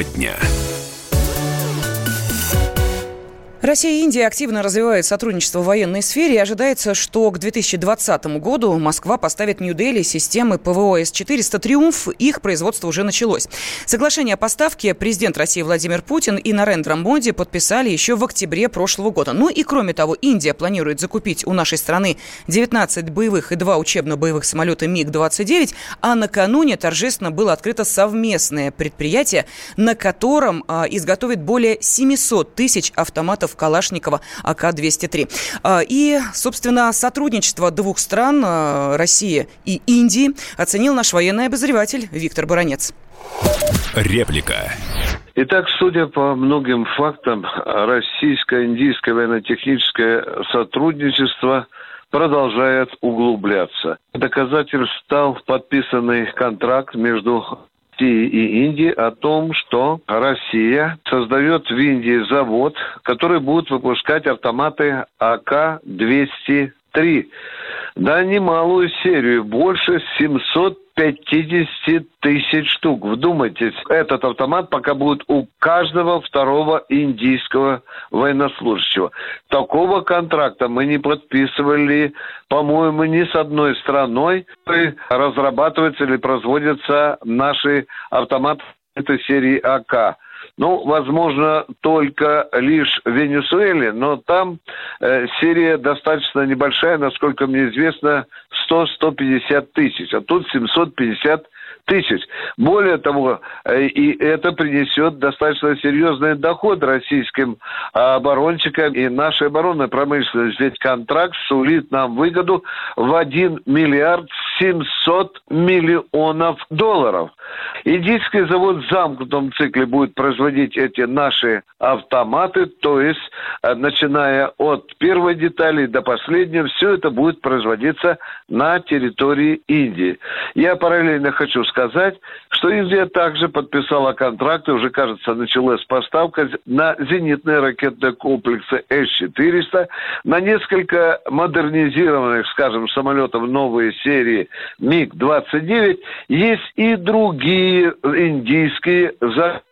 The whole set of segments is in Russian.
Тема дня. Россия и Индия активно развивают сотрудничество в военной сфере и ожидается, что к 2020 году Москва поставит Нью-Дели системы ПВО С-400 «Триумф». Их производство уже началось. Соглашение о поставке президент России Владимир Путин и Нарендра Моди подписали еще в октябре прошлого года. Ну и кроме того, Индия планирует закупить у нашей страны 19 боевых и 2 учебно-боевых самолета МиГ-29, а накануне торжественно было открыто совместное предприятие, на котором а, изготовит более 700 тысяч автоматов автоматов Калашникова АК-203. А, и, собственно, сотрудничество двух стран, а, России и Индии, оценил наш военный обозреватель Виктор Баранец. Реплика. Итак, судя по многим фактам, российско-индийское военно-техническое сотрудничество продолжает углубляться. Доказательством стал подписанный контракт между России и Индии о том, что Россия создает в Индии завод, который будет выпускать автоматы АК-203. Да, немалую серию, больше 700 50 тысяч штук. Вдумайтесь, этот автомат пока будет у каждого второго индийского военнослужащего. Такого контракта мы не подписывали, по-моему, ни с одной страной, разрабатываются или производятся наши автоматы этой серии АК. Ну, возможно, только лишь в Венесуэле, но там э, серия достаточно небольшая, насколько мне известно, 100-150 тысяч, а тут 750 тысяч. Более того, э, и это принесет достаточно серьезный доход российским оборонщикам и нашей оборонной промышленности. Ведь контракт сулит нам выгоду в 1 миллиард 700 миллионов долларов. Индийский завод в замкнутом цикле будет производить эти наши автоматы, то есть, э, начиная от первой детали до последней, все это будет производиться на территории Индии. Я параллельно хочу сказать, что Индия также подписала контракт, и уже, кажется, началась поставка на зенитные ракетные комплексы С-400, на несколько модернизированных, скажем, самолетов новой серии МиГ-29. Есть и другие индийские заказы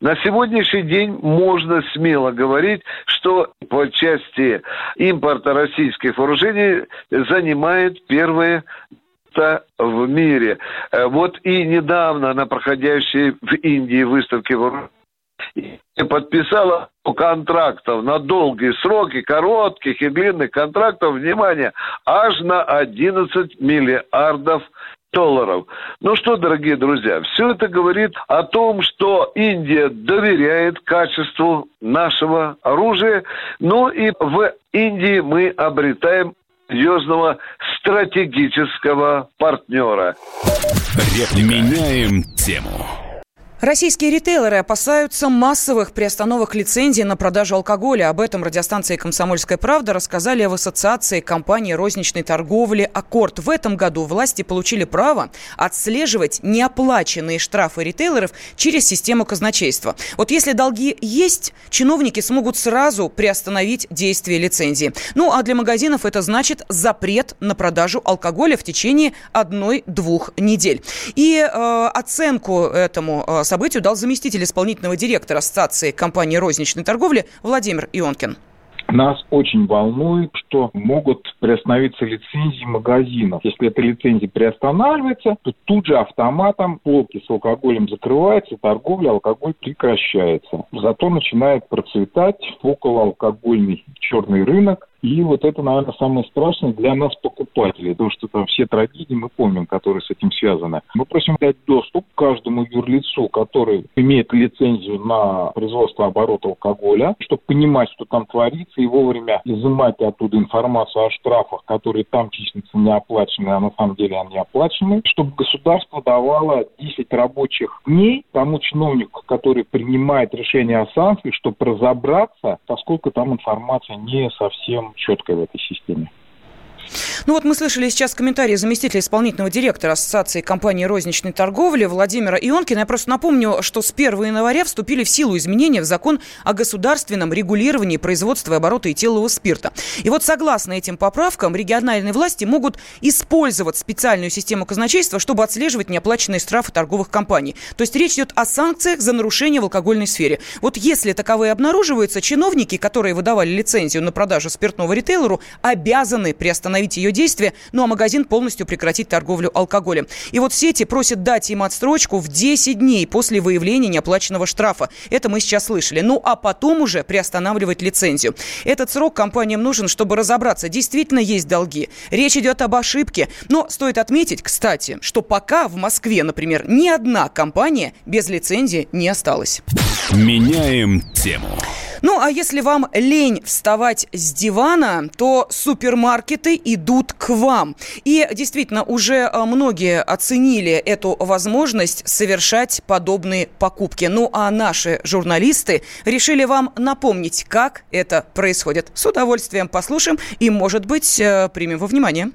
на сегодняшний день можно смело говорить, что по части импорта российских вооружений занимает первое место в мире. Э, вот и недавно на проходящей в Индии выставке вооружений подписала контрактов на долгие сроки, коротких и длинных контрактов, внимание, аж на 11 миллиардов долларов. Ну что, дорогие друзья, все это говорит о том, что Индия доверяет качеству нашего оружия. Ну и в Индии мы обретаем серьезного стратегического партнера. Меняем тему. Российские ритейлеры опасаются массовых приостановок лицензий на продажу алкоголя. Об этом радиостанции «Комсомольская правда» рассказали в Ассоциации компаний розничной торговли «Аккорд». В этом году власти получили право отслеживать неоплаченные штрафы ритейлеров через систему казначейства. Вот если долги есть, чиновники смогут сразу приостановить действие лицензии. Ну а для магазинов это значит запрет на продажу алкоголя в течение одной-двух недель. И э, оценку этому э, событию дал заместитель исполнительного директора Ассоциации компании розничной торговли Владимир Ионкин. Нас очень волнует, что могут приостановиться лицензии магазинов. Если эта лицензия приостанавливается, то тут же автоматом полки с алкоголем закрываются, торговля алкоголь прекращается. Зато начинает процветать околоалкогольный черный рынок, и вот это, наверное, самое страшное для нас, покупателей, потому что там все трагедии мы помним, которые с этим связаны. Мы просим дать доступ каждому юрлицу, который имеет лицензию на производство оборота алкоголя, чтобы понимать, что там творится, и вовремя изымать оттуда информацию о штрафах, которые там числятся неоплаченные, а на самом деле они оплачены, чтобы государство давало 10 рабочих дней тому чиновнику, который принимает решение о санкции, чтобы разобраться, поскольку там информация не совсем четкой в этой системе. Ну вот мы слышали сейчас комментарии заместителя исполнительного директора Ассоциации компании розничной торговли Владимира Ионкина. Я просто напомню, что с 1 января вступили в силу изменения в закон о государственном регулировании производства и оборота этилового спирта. И вот согласно этим поправкам региональные власти могут использовать специальную систему казначейства, чтобы отслеживать неоплаченные штрафы торговых компаний. То есть речь идет о санкциях за нарушение в алкогольной сфере. Вот если таковые обнаруживаются, чиновники, которые выдавали лицензию на продажу спиртного ритейлеру, обязаны приостановить ее действие, ну а магазин полностью прекратить торговлю алкоголем. И вот сети просят дать им отстрочку в 10 дней после выявления неоплаченного штрафа. Это мы сейчас слышали. Ну а потом уже приостанавливать лицензию. Этот срок компаниям нужен, чтобы разобраться, действительно есть долги. Речь идет об ошибке. Но стоит отметить, кстати, что пока в Москве, например, ни одна компания без лицензии не осталась. Меняем тему. Ну, а если вам лень вставать с дивана, то супермаркеты идут к вам. И действительно, уже э, многие оценили эту возможность совершать подобные покупки. Ну, а наши журналисты решили вам напомнить, как это происходит. С удовольствием послушаем и, может быть, э, примем во внимание.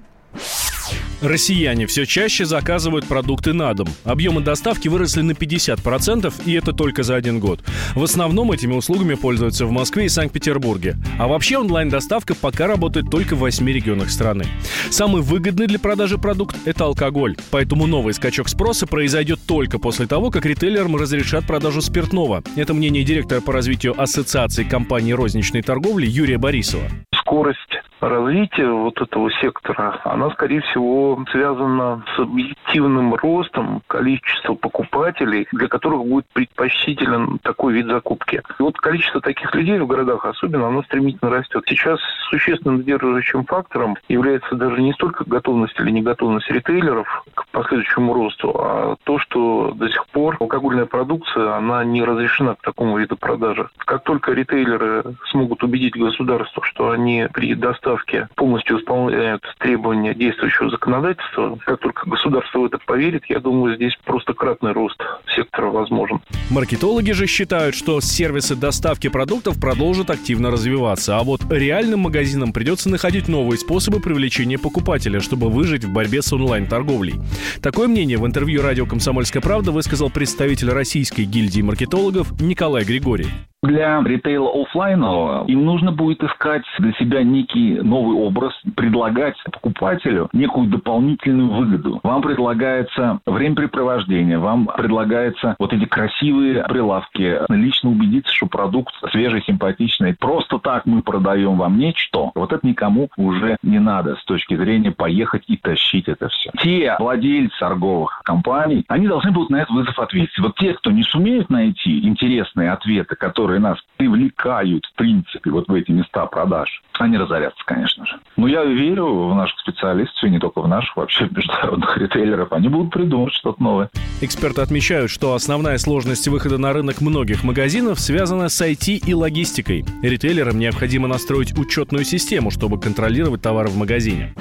Россияне все чаще заказывают продукты на дом. Объемы доставки выросли на 50%, и это только за один год. В основном этими услугами пользуются в Москве и Санкт-Петербурге. А вообще онлайн-доставка пока работает только в 8 регионах страны. Самый выгодный для продажи продукт – это алкоголь. Поэтому новый скачок спроса произойдет только после того, как ритейлерам разрешат продажу спиртного. Это мнение директора по развитию Ассоциации компаний розничной торговли Юрия Борисова. Скорость развития вот этого сектора, она, скорее всего, связана с объективным ростом количества покупателей, для которых будет предпочтителен такой вид закупки. И вот количество таких людей в городах особенно, оно стремительно растет. Сейчас существенным сдерживающим фактором является даже не столько готовность или неготовность ритейлеров к последующему росту, а то, что до сих пор алкогольная продукция, она не разрешена к такому виду продажи. Как только ритейлеры смогут убедить государство, что они при доставке доставки полностью исполняют требования действующего законодательства. Как только государство в это поверит, я думаю, здесь просто кратный рост сектора возможен. Маркетологи же считают, что сервисы доставки продуктов продолжат активно развиваться, а вот реальным магазинам придется находить новые способы привлечения покупателя, чтобы выжить в борьбе с онлайн-торговлей. Такое мнение в интервью радио «Комсомольская правда» высказал представитель Российской гильдии маркетологов Николай Григорий. Для ритейла офлайнового им нужно будет искать для себя некий новый образ, предлагать покупателю некую дополнительную выгоду. Вам предлагается времяпрепровождение, вам предлагается вот эти красивые прилавки, лично убедиться, что продукт свежий, симпатичный. Просто так мы продаем вам нечто. Вот это никому уже не надо с точки зрения поехать и тащить это все. Те владельцы торговых компаний, они должны будут на этот вызов ответить. Вот те, кто не сумеют найти интересные ответы, которые которые нас привлекают, в принципе, вот в эти места продаж, они разорятся, конечно же. Но я верю в наших специалистов, и не только в наших, вообще в международных ритейлеров. Они будут придумывать что-то новое. Эксперты отмечают, что основная сложность выхода на рынок многих магазинов связана с IT и логистикой. Ритейлерам необходимо настроить учетную систему, чтобы контролировать товары в магазине.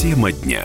Тема дня.